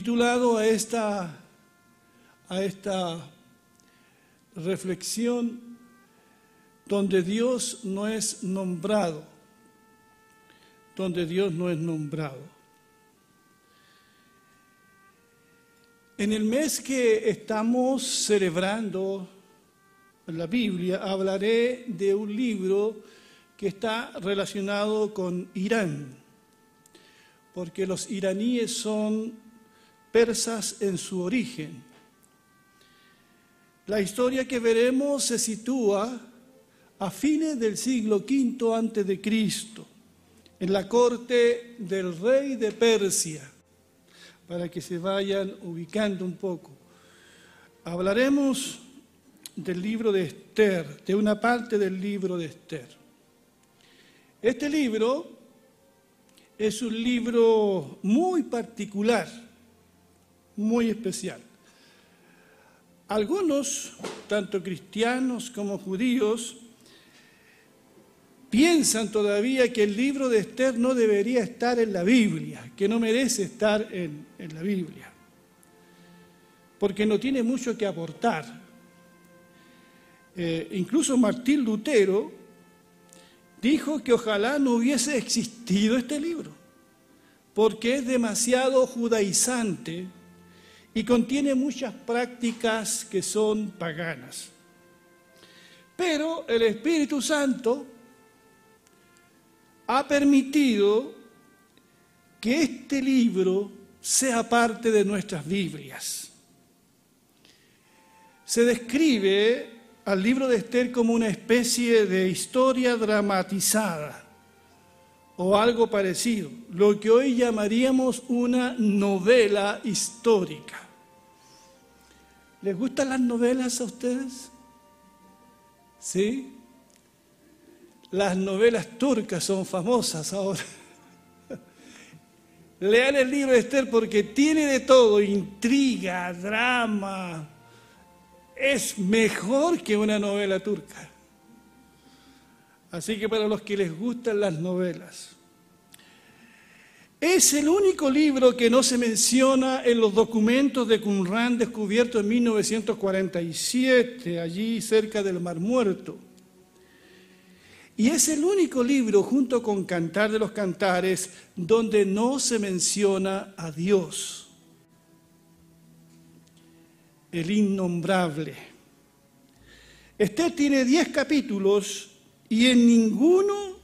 titulado a esta, a esta reflexión donde Dios no es nombrado, donde Dios no es nombrado. En el mes que estamos celebrando la Biblia, hablaré de un libro que está relacionado con Irán, porque los iraníes son persas en su origen. La historia que veremos se sitúa a fines del siglo V antes de Cristo, en la corte del rey de Persia, para que se vayan ubicando un poco. Hablaremos del libro de Esther, de una parte del libro de Esther. Este libro es un libro muy particular, muy especial. Algunos, tanto cristianos como judíos, piensan todavía que el libro de Esther no debería estar en la Biblia, que no merece estar en, la Biblia, porque no tiene mucho que aportar. Eh, incluso Martín Lutero dijo que ojalá no hubiese existido este libro, porque es demasiado judaizante y contiene muchas prácticas que son paganas. Pero el Espíritu Santo ha permitido que este libro sea parte de nuestras Biblias. Se describe al libro de Esther como una especie de historia dramatizada o algo parecido, lo que hoy llamaríamos una novela histórica. ¿Les gustan las novelas a ustedes? ¿Sí? Las novelas turcas son famosas ahora. Lean el libro de Esther porque tiene de todo, intriga, drama. Es mejor que una novela turca. Así que para los que les gustan las novelas. Es el único libro que no se menciona en los documentos de Qumran descubiertos en 1947, allí cerca del Mar Muerto. Y es el único libro, junto con Cantar de los Cantares, donde no se menciona a Dios, el innombrable. Este tiene diez capítulos y en ninguno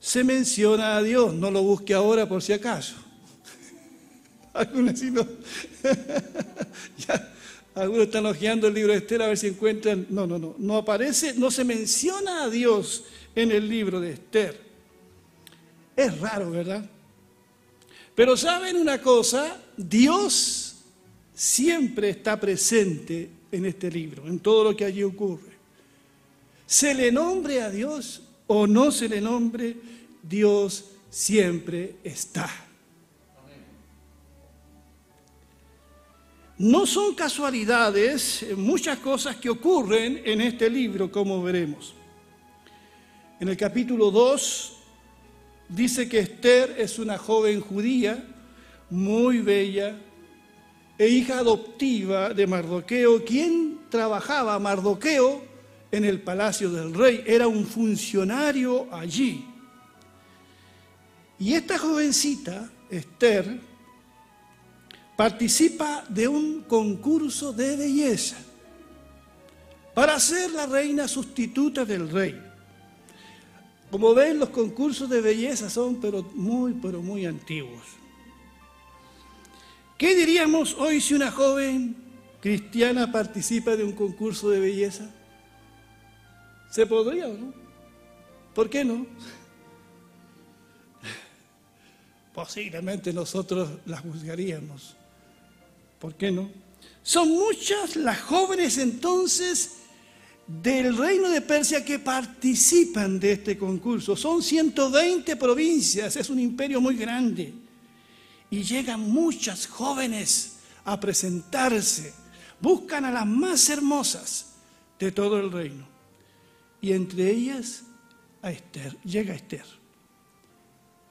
se menciona a Dios. No lo busque ahora por si acaso. Algunos, algunos están hojeando el libro de Esther a ver si encuentran. No, no, no. No aparece, no se menciona a Dios en el libro de Esther. Es raro, ¿verdad? Pero saben una cosa, Dios siempre está presente en este libro, en todo lo que allí ocurre. Se le nombre a Dios o no se le nombre, Dios siempre está. No son casualidades muchas cosas que ocurren en este libro, como veremos. En el capítulo 2 dice que Esther es una joven judía muy bella e hija adoptiva de Mardoqueo, quien trabajaba Mardoqueo en el palacio del rey, era un funcionario allí. Y esta jovencita, Esther, participa de un concurso de belleza para ser la reina sustituta del rey. Como ven, los concursos de belleza son pero muy, pero muy antiguos. ¿Qué diríamos hoy si una joven cristiana participa de un concurso de belleza? ¿Se podría o no? ¿Por qué no? Posiblemente nosotros la juzgaríamos. ¿Por qué no? Son muchas las jóvenes entonces del reino de Persia que participan de este concurso. Son 120 provincias, es un imperio muy grande. Y llegan muchas jóvenes a presentarse, buscan a las más hermosas de todo el reino. Y entre ellas a Esther, llega Esther.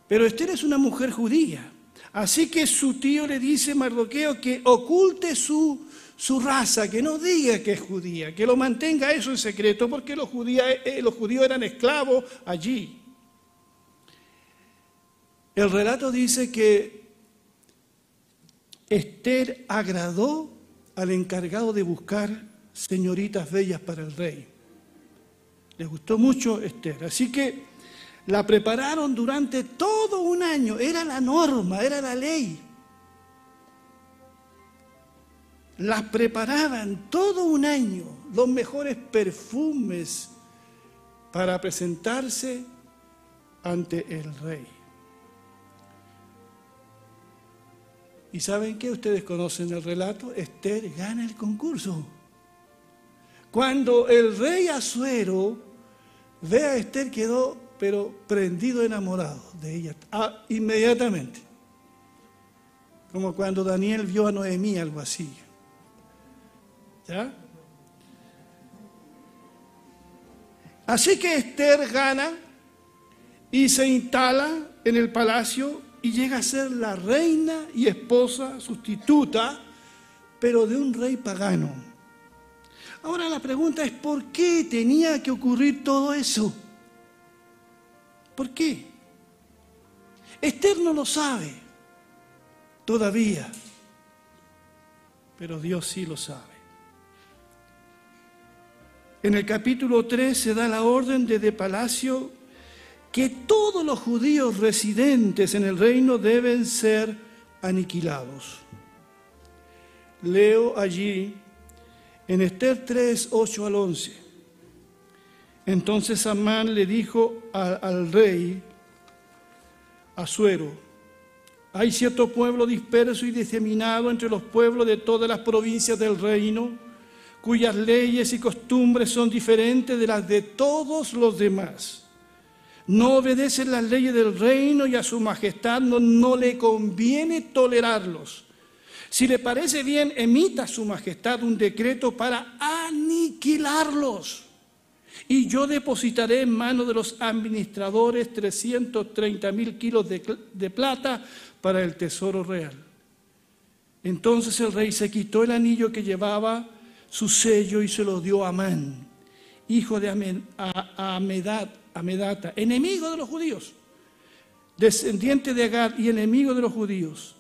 Pero Esther es una mujer judía, Así que su tío le dice a Mardoqueo que oculte su, su raza, que no diga que es judía, que lo mantenga eso en secreto, porque los, eh, los judíos eran esclavos allí. El relato dice que Esther agradó al encargado de buscar señoritas bellas para el rey. Le gustó mucho Esther. Así que la prepararon durante todo un año. Era la norma, era la ley. Las preparaban todo un año, los mejores perfumes para presentarse ante el rey. ¿Y saben qué? Ustedes conocen el relato. Esther gana el concurso. Cuando el rey Azuero ve a Esther, quedó pero prendido enamorado de ella ah, inmediatamente. Como cuando Daniel vio a Noemí, algo así. ¿Ya? Así que Esther gana y se instala en el palacio y llega a ser la reina y esposa sustituta, pero de un rey pagano. Ahora la pregunta es, ¿por qué tenía que ocurrir todo eso? ¿Por qué? Esther no lo sabe todavía, pero Dios sí lo sabe. En el capítulo 3 se da la orden desde palacio que todos los judíos residentes en el reino deben ser aniquilados. Leo allí en Esther 3, 8 al 11. Entonces Amán le dijo al rey Asuero, hay cierto pueblo disperso y diseminado entre los pueblos de todas las provincias del reino, cuyas leyes y costumbres son diferentes de las de todos los demás no obedecen las leyes del reino y a su majestad no le conviene tolerarlos. Si le parece bien, emita su majestad un decreto para aniquilarlos. Y yo depositaré en manos de los administradores 330 mil kilos de, plata para el tesoro real. Entonces el rey se quitó el anillo que llevaba su sello y se lo dio a Amán, hijo de Amedad, Amedata, enemigo de los judíos, descendiente de Agar y enemigo de los judíos.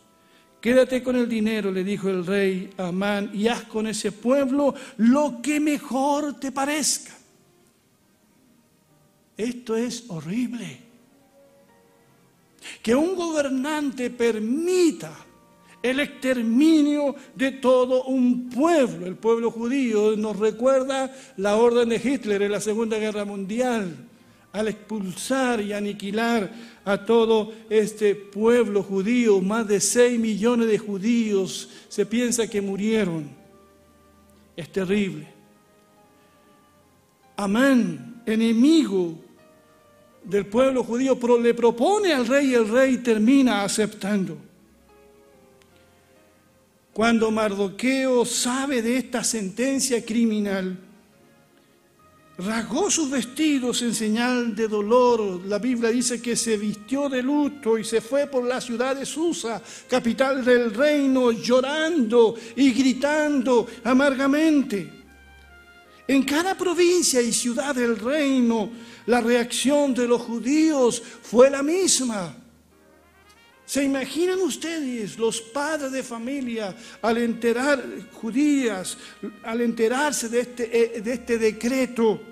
Quédate con el dinero, le dijo el rey Amán, y haz con ese pueblo lo que mejor te parezca. Esto es horrible. Que un gobernante permita el exterminio de todo un pueblo. El pueblo judío nos recuerda la orden de Hitler en la Segunda Guerra Mundial al expulsar y aniquilar a todo este pueblo judío, más de 6 millones de judíos se piensa que murieron. Es terrible. Amán, enemigo del pueblo judío, le propone al rey y el rey termina aceptando. Cuando Mardoqueo sabe de esta sentencia criminal, rasgó sus vestidos en señal de dolor. La Biblia dice que se vistió de luto y se fue por la ciudad de Susa, capital del reino, llorando y gritando amargamente. En cada provincia y ciudad del reino, la reacción de los judíos fue la misma. ¿Se imaginan ustedes los padres de familia al enterar, judías, al enterarse de este, eh, de este decreto?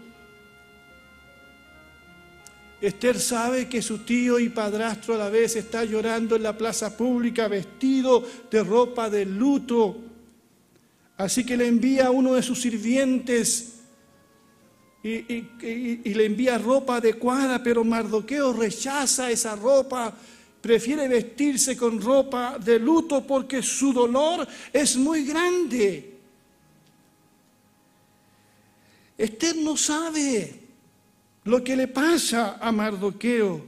Esther sabe que su tío y padrastro a la vez está llorando en la plaza pública vestido de ropa de luto. Así que le envía a uno de sus sirvientes y, le envía ropa adecuada, pero Mardoqueo rechaza esa ropa, prefiere vestirse con ropa de luto porque su dolor es muy grande. Esther no sabe lo que le pasa a Mardoqueo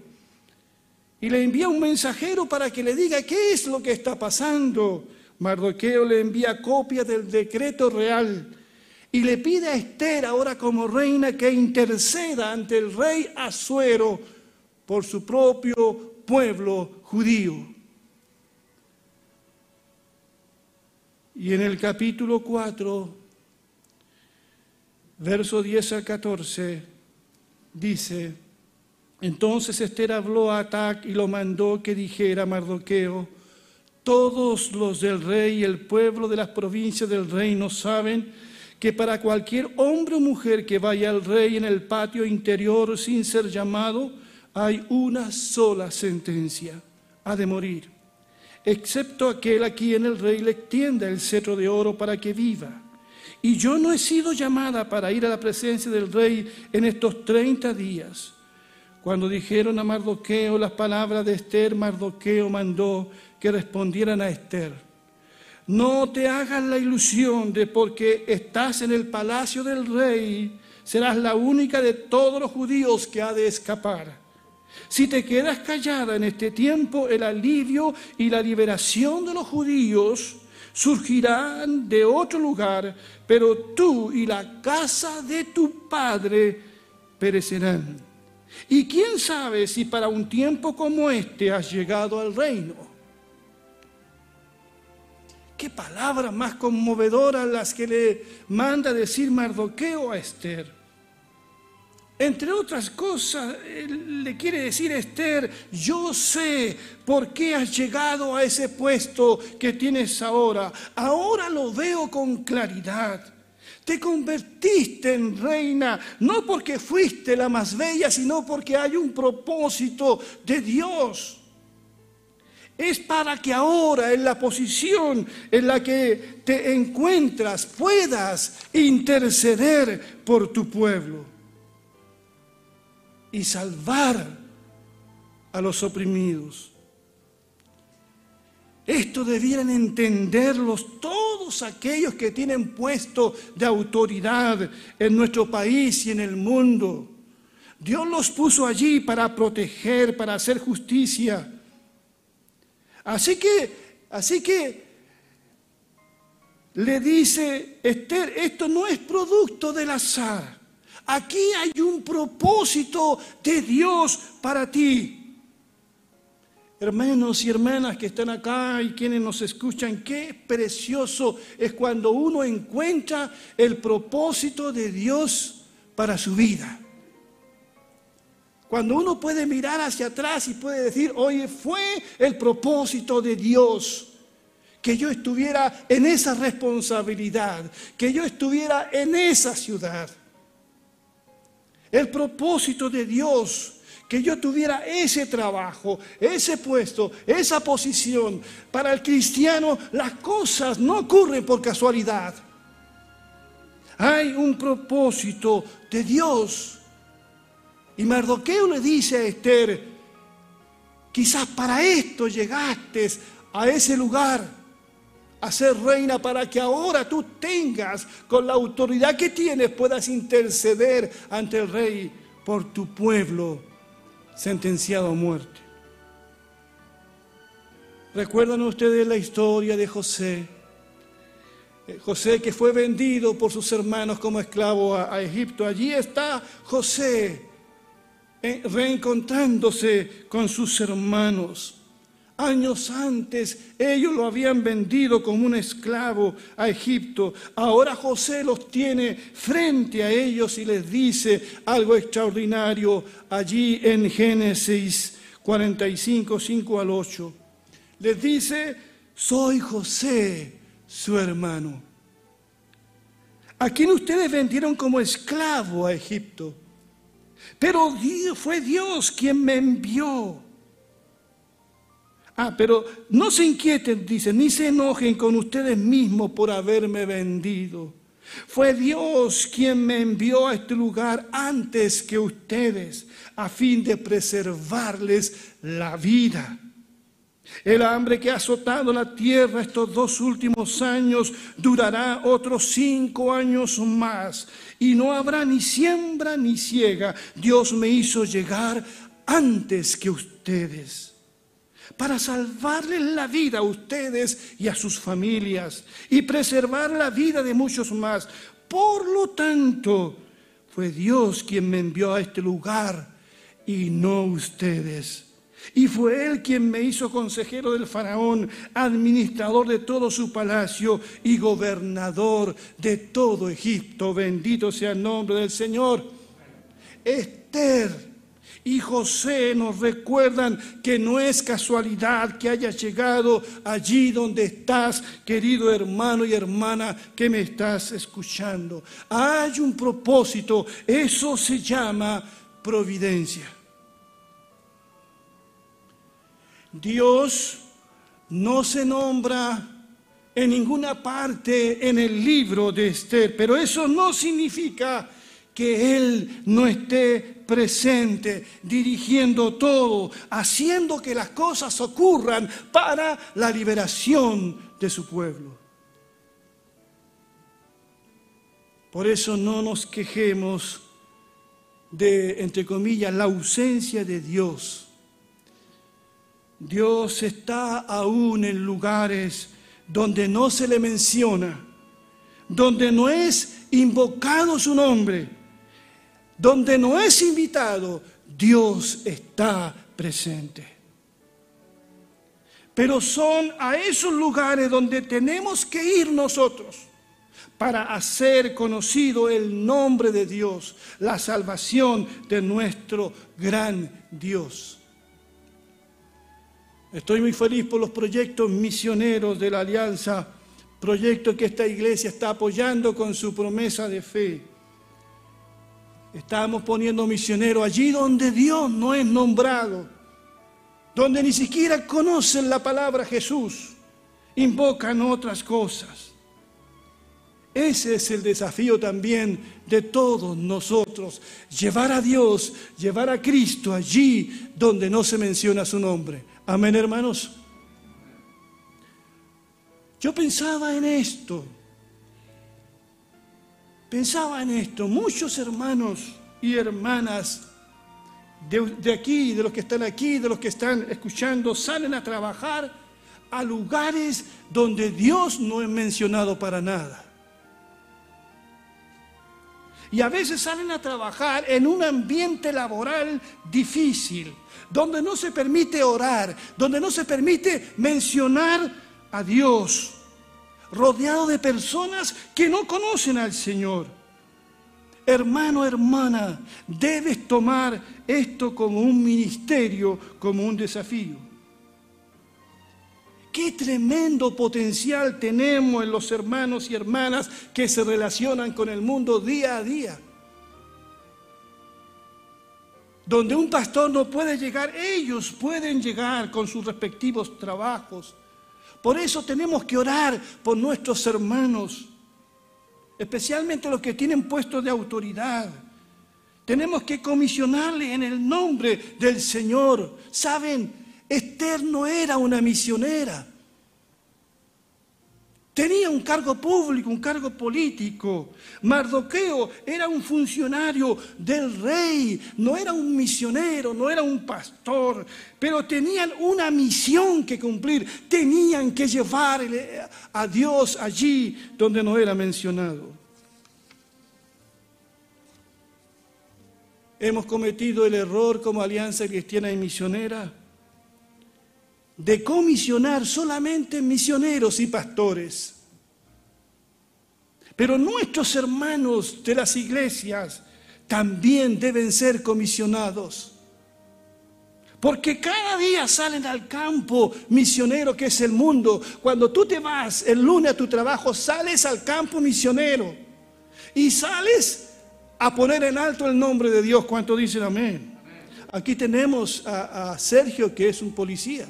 y le envía un mensajero para que le diga qué es lo que está pasando. Mardoqueo le envía copia del decreto real y le pide a Esther, ahora como reina, que interceda ante el rey Asuero por su propio pueblo judío. Y en el capítulo 4, verso 10 al 14, dice, entonces Esther habló a Atac y lo mandó que dijera a Mardoqueo, todos los del rey y el pueblo de las provincias del reino saben que para cualquier hombre o mujer que vaya al rey en el patio interior sin ser llamado, hay una sola sentencia, ha de morir, excepto aquel a quien el rey le extienda el cetro de oro para que viva. Y yo no he sido llamada para ir a la presencia del rey en estos treinta días. Cuando dijeron a Mardoqueo las palabras de Esther, Mardoqueo mandó que respondieran a Esther no te hagas la ilusión de porque estás en el palacio del rey, serás la única de todos los judíos que ha de escapar. Si te quedas callada en este tiempo, el alivio y la liberación de los judíos surgirán de otro lugar, pero tú y la casa de tu padre perecerán. Y quién sabe si para un tiempo como este has llegado al reino. Qué palabras más conmovedoras las que le manda decir Mardoqueo a Esther. Entre otras cosas, le quiere decir Esther, yo sé por qué has llegado a ese puesto que tienes ahora. Ahora lo veo con claridad. Te convertiste en reina, no porque fuiste la más bella, sino porque hay un propósito de Dios es para que ahora en la posición en la que te encuentras puedas interceder por tu pueblo y salvar a los oprimidos. Esto debieran entenderlos todos aquellos que tienen puesto de autoridad en nuestro país y en el mundo. Dios los puso allí para proteger, para hacer justicia Así que, así que le dice Esther, esto no es producto del azar. Aquí hay un propósito de Dios para ti. Hermanos y hermanas que están acá y quienes nos escuchan, qué precioso es cuando uno encuentra el propósito de Dios para su vida. Cuando uno puede mirar hacia atrás y puede decir, oye, fue el propósito de Dios que yo estuviera en esa responsabilidad, que yo estuviera en esa ciudad. El propósito de Dios, que yo tuviera ese trabajo, ese puesto, esa posición. Para el cristiano las cosas no ocurren por casualidad. Hay un propósito de Dios y Mardoqueo le dice a Esther, quizás para esto llegaste a ese lugar, a ser reina, para que ahora tú tengas, con la autoridad que tienes, puedas interceder ante el rey por tu pueblo sentenciado a muerte. ¿Recuerdan ustedes la historia de José? Eh, José que fue vendido por sus hermanos como esclavo a, Egipto. Allí está José eh, reencontrándose con sus hermanos. Años antes ellos lo habían vendido como un esclavo a Egipto. Ahora José los tiene frente a ellos y les dice algo extraordinario allí en Génesis 45, 5 al 8. Les dice, soy José, su hermano, a quien ustedes vendieron como esclavo a Egipto. Pero fue Dios quien me envió. Ah, pero no se inquieten, dice, ni se enojen con ustedes mismos por haberme vendido. Fue Dios quien me envió a este lugar antes que ustedes, a fin de preservarles la vida. El hambre que ha azotado la tierra estos dos últimos años durará otros cinco años más y no habrá ni siembra ni ciega. Dios me hizo llegar antes que ustedes para salvarles la vida a ustedes y a sus familias y preservar la vida de muchos más. Por lo tanto, fue Dios quien me envió a este lugar y no ustedes. Y fue él quien me hizo consejero del faraón, administrador de todo su palacio y gobernador de todo Egipto. Bendito sea el nombre del Señor. Esther y José nos recuerdan que no es casualidad que haya llegado allí donde estás, querido hermano y hermana que me estás escuchando. Hay un propósito, eso se llama providencia. Dios no se nombra en ninguna parte en el libro de Esther, pero eso no significa que Él no esté presente, dirigiendo todo, haciendo que las cosas ocurran para la liberación de su pueblo. Por eso no nos quejemos de, entre comillas, la ausencia de Dios. Dios está aún en lugares donde no se le menciona, donde no es invocado su nombre donde no es invitado, Dios está presente. Pero son a esos lugares donde tenemos que ir nosotros para hacer conocido el nombre de Dios, la salvación de nuestro gran Dios. Estoy muy feliz por los proyectos misioneros de la Alianza, proyectos que esta iglesia está apoyando con su promesa de fe. Estamos poniendo misioneros allí donde Dios no es nombrado, donde ni siquiera conocen la palabra Jesús, invocan otras cosas. Ese es el desafío también de todos nosotros, llevar a Dios, llevar a Cristo allí donde no se menciona su nombre. Amén, hermanos. Yo pensaba en esto. Pensaba en esto, muchos hermanos y hermanas de, aquí, de los que están aquí, de los que están escuchando, salen a trabajar a lugares donde Dios no es mencionado para nada. Y a veces salen a trabajar en un ambiente laboral difícil, donde no se permite orar, donde no se permite mencionar a Dios rodeado de personas que no conocen al Señor. Hermano, hermana, debes tomar esto como un ministerio, como un desafío. Qué tremendo potencial tenemos en los hermanos y hermanas que se relacionan con el mundo día a día. Donde un pastor no puede llegar, ellos pueden llegar con sus respectivos trabajos, por eso tenemos que orar por nuestros hermanos, especialmente los que tienen puestos de autoridad. Tenemos que comisionarle en el nombre del Señor. Saben, Esther no era una misionera. Tenía un cargo público, un cargo político. Mardoqueo era un funcionario del rey, no era un misionero, no era un pastor, pero tenían una misión que cumplir. Tenían que llevar a Dios allí donde no era mencionado. Hemos cometido el error como alianza cristiana y misionera de comisionar solamente misioneros y pastores. Pero nuestros hermanos de las iglesias también deben ser comisionados. Porque cada día salen al campo misionero que es el mundo. Cuando tú te vas el lunes a tu trabajo, sales al campo misionero. Y sales a poner en alto el nombre de Dios. ¿Cuánto dicen amén? Aquí tenemos a, a Sergio, que es un policía.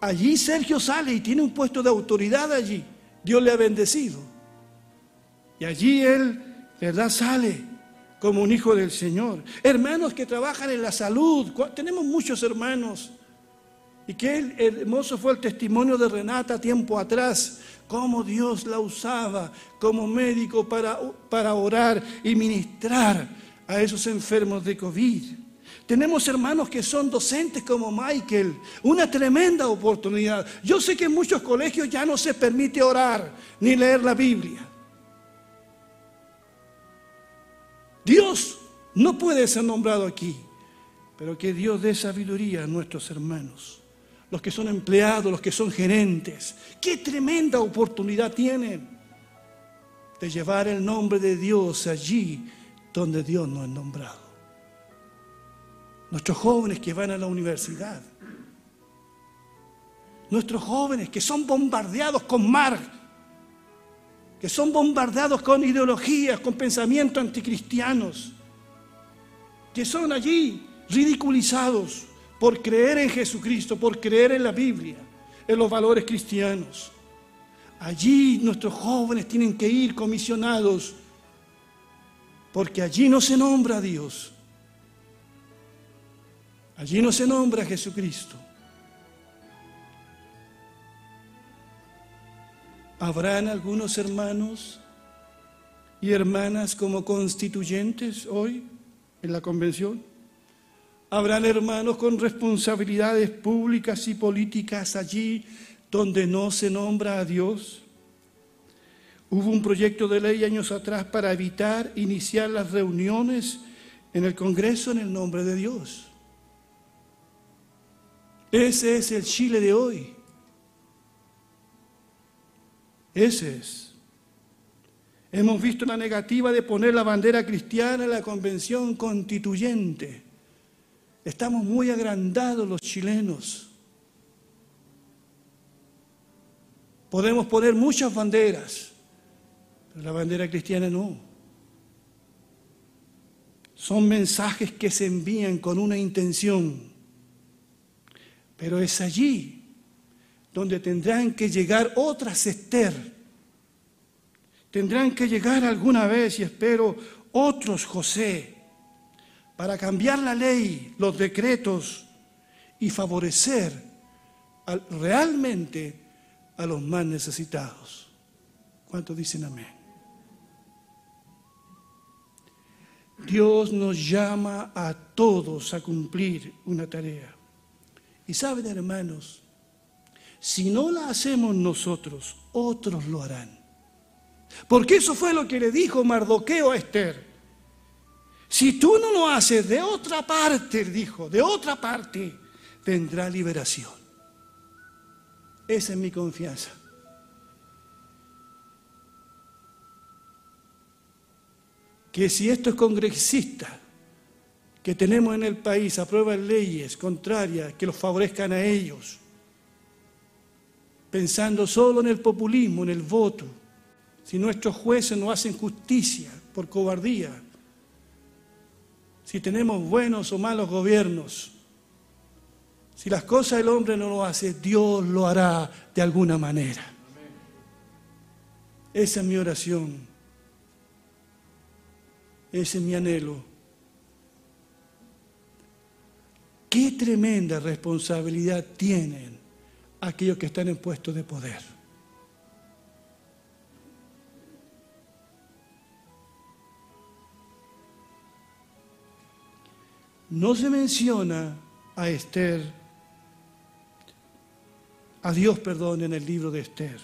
Allí Sergio sale y tiene un puesto de autoridad allí. Dios le ha bendecido. Y allí él, ¿verdad? Sale como un hijo del Señor. Hermanos que trabajan en la salud. Tenemos muchos hermanos. Y qué hermoso fue el testimonio de Renata tiempo atrás, cómo Dios la usaba como médico para, para orar y ministrar a esos enfermos de COVID. Tenemos hermanos que son docentes como Michael, una tremenda oportunidad. Yo sé que en muchos colegios ya no se permite orar ni leer la Biblia. Dios no puede ser nombrado aquí, pero que Dios dé sabiduría a nuestros hermanos, los que son empleados, los que son gerentes. Qué tremenda oportunidad tienen de llevar el nombre de Dios allí donde Dios nos ha nombrado. Nuestros jóvenes que van a la universidad, nuestros jóvenes que son bombardeados con mar, que son bombardeados con ideologías, con pensamientos anticristianos, que son allí ridiculizados por creer en Jesucristo, por creer en la Biblia, en los valores cristianos. Allí nuestros jóvenes tienen que ir comisionados, porque allí no se nombra a Dios, allí no se nombra a Jesucristo. ¿Habrán algunos hermanos y hermanas como constituyentes hoy en la convención? ¿Habrán hermanos con responsabilidades públicas y políticas allí donde no se nombra a Dios? Hubo un proyecto de ley años atrás para evitar iniciar las reuniones en el Congreso en el nombre de Dios. Ese es el Chile de hoy. Ese es. Hemos visto la negativa de poner la bandera cristiana en la convención constituyente. Estamos muy agrandados los chilenos. Podemos poner muchas banderas, pero la bandera cristiana no. Son mensajes que se envían con una intención, pero es allí donde tendrán que llegar otras Esther. Tendrán que llegar alguna vez, y espero, otros José, para cambiar la ley, los decretos y favorecer realmente a los más necesitados. ¿Cuántos dicen amén? Dios nos llama a todos a cumplir una tarea. Y saben, hermanos, si no la hacemos nosotros, otros lo harán. Porque eso fue lo que le dijo Mardoqueo a Esther. Si tú no lo haces de otra parte, dijo, de otra parte, vendrá liberación. Esa es mi confianza. Que si estos congresistas que tenemos en el país aprueban leyes contrarias que los favorezcan a ellos, pensando solo en el populismo, en el voto, si nuestros jueces no hacen justicia por cobardía, si tenemos buenos o malos gobiernos, si las cosas el hombre no lo hace, Dios lo hará de alguna manera. Esa es mi oración. Ese es mi anhelo. Qué tremenda responsabilidad tienen aquellos que están en puestos de poder. No se menciona a Esther, a Dios, perdón, en el libro de Esther,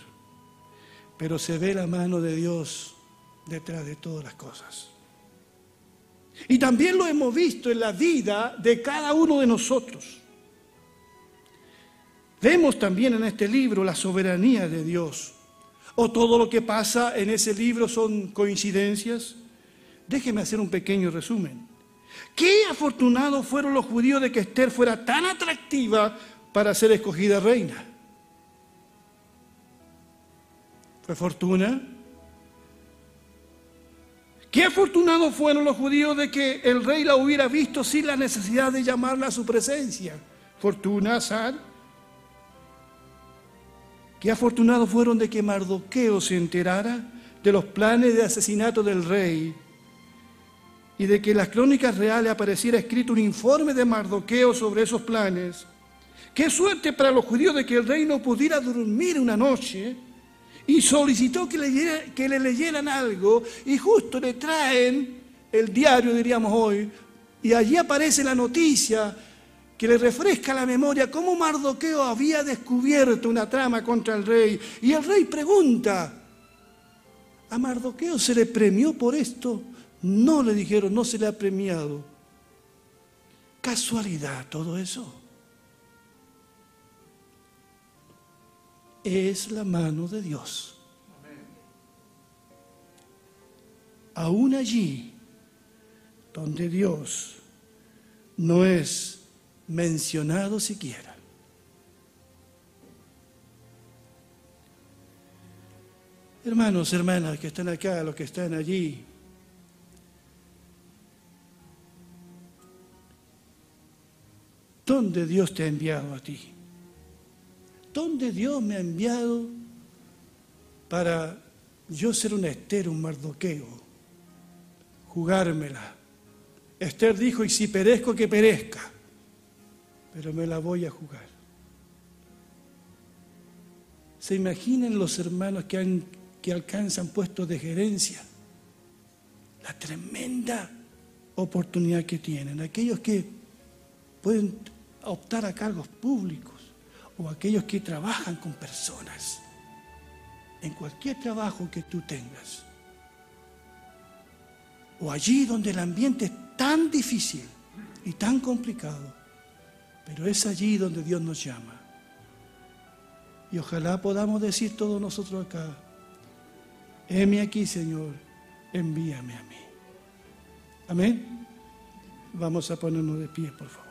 pero se ve la mano de Dios detrás de todas las cosas. Y también lo hemos visto en la vida de cada uno de nosotros. Vemos también en este libro la soberanía de Dios. ¿O todo lo que pasa en ese libro son coincidencias? Déjeme hacer un pequeño resumen. Qué afortunados fueron los judíos de que Esther fuera tan atractiva para ser escogida reina. ¿Fue fortuna? Qué afortunados fueron los judíos de que el rey la hubiera visto sin la necesidad de llamarla a su presencia. ¿Fortuna, azar? Qué afortunados fueron de que Mardoqueo se enterara de los planes de asesinato del rey y de que en las crónicas reales apareciera escrito un informe de Mardoqueo sobre esos planes. Qué suerte para los judíos de que el rey no pudiera dormir una noche y solicitó que le, leyeran algo y justo le traen el diario, diríamos hoy, y allí aparece la noticia que le refresca la memoria cómo Mardoqueo había descubierto una trama contra el rey. Y el rey pregunta, ¿a Mardoqueo se le premió por esto? No le dijeron, no se le ha premiado. casualidad todo eso? Es la mano de Dios. Aún allí donde Dios no es mencionado siquiera. Hermanos, hermanas que están acá, los que están allí, ¿dónde Dios te ha enviado a ti? ¿Dónde Dios me ha enviado para yo ser un Esther, un mardoqueo, jugármela? Esther dijo, y si perezco, que perezca, pero me la voy a jugar. ¿Se imaginan los hermanos que han que alcanzan puestos de gerencia, la tremenda oportunidad que tienen, aquellos que pueden optar a cargos públicos o aquellos que trabajan con personas, en cualquier trabajo que tú tengas, o allí donde el ambiente es tan difícil y tan complicado, pero es allí donde Dios nos llama. Y ojalá podamos decir todos nosotros acá, heme aquí, Señor, envíame a mí. Amén. Vamos a ponernos de pie, por favor.